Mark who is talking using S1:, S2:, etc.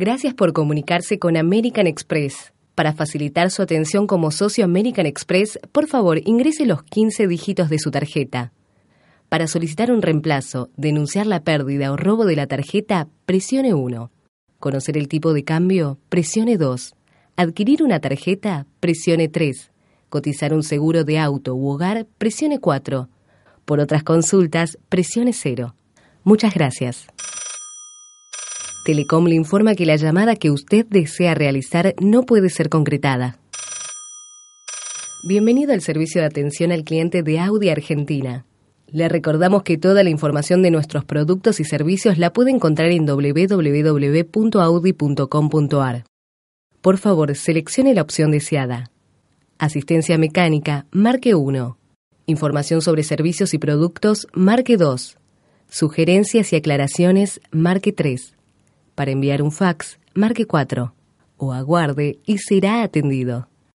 S1: Gracias por comunicarse con American Express. Para facilitar su atención como socio American Express, por favor ingrese los 15 dígitos de su tarjeta. Para solicitar un reemplazo, denunciar la pérdida o robo de la tarjeta, presione 1. Conocer el tipo de cambio, presione 2. Adquirir una tarjeta, presione 3. Cotizar un seguro de auto u hogar, presione 4. Por otras consultas, presione 0. Muchas gracias. Telecom le informa que la llamada que usted desea realizar no puede ser concretada. Bienvenido al servicio de atención al cliente de Audi Argentina. Le recordamos que toda la información de nuestros productos y servicios la puede encontrar en www.audi.com.ar. Por favor, seleccione la opción deseada. Asistencia mecánica, marque 1. Información sobre servicios y productos, marque 2. Sugerencias y aclaraciones, marque 3. Para enviar un fax, marque 4. O aguarde y será atendido.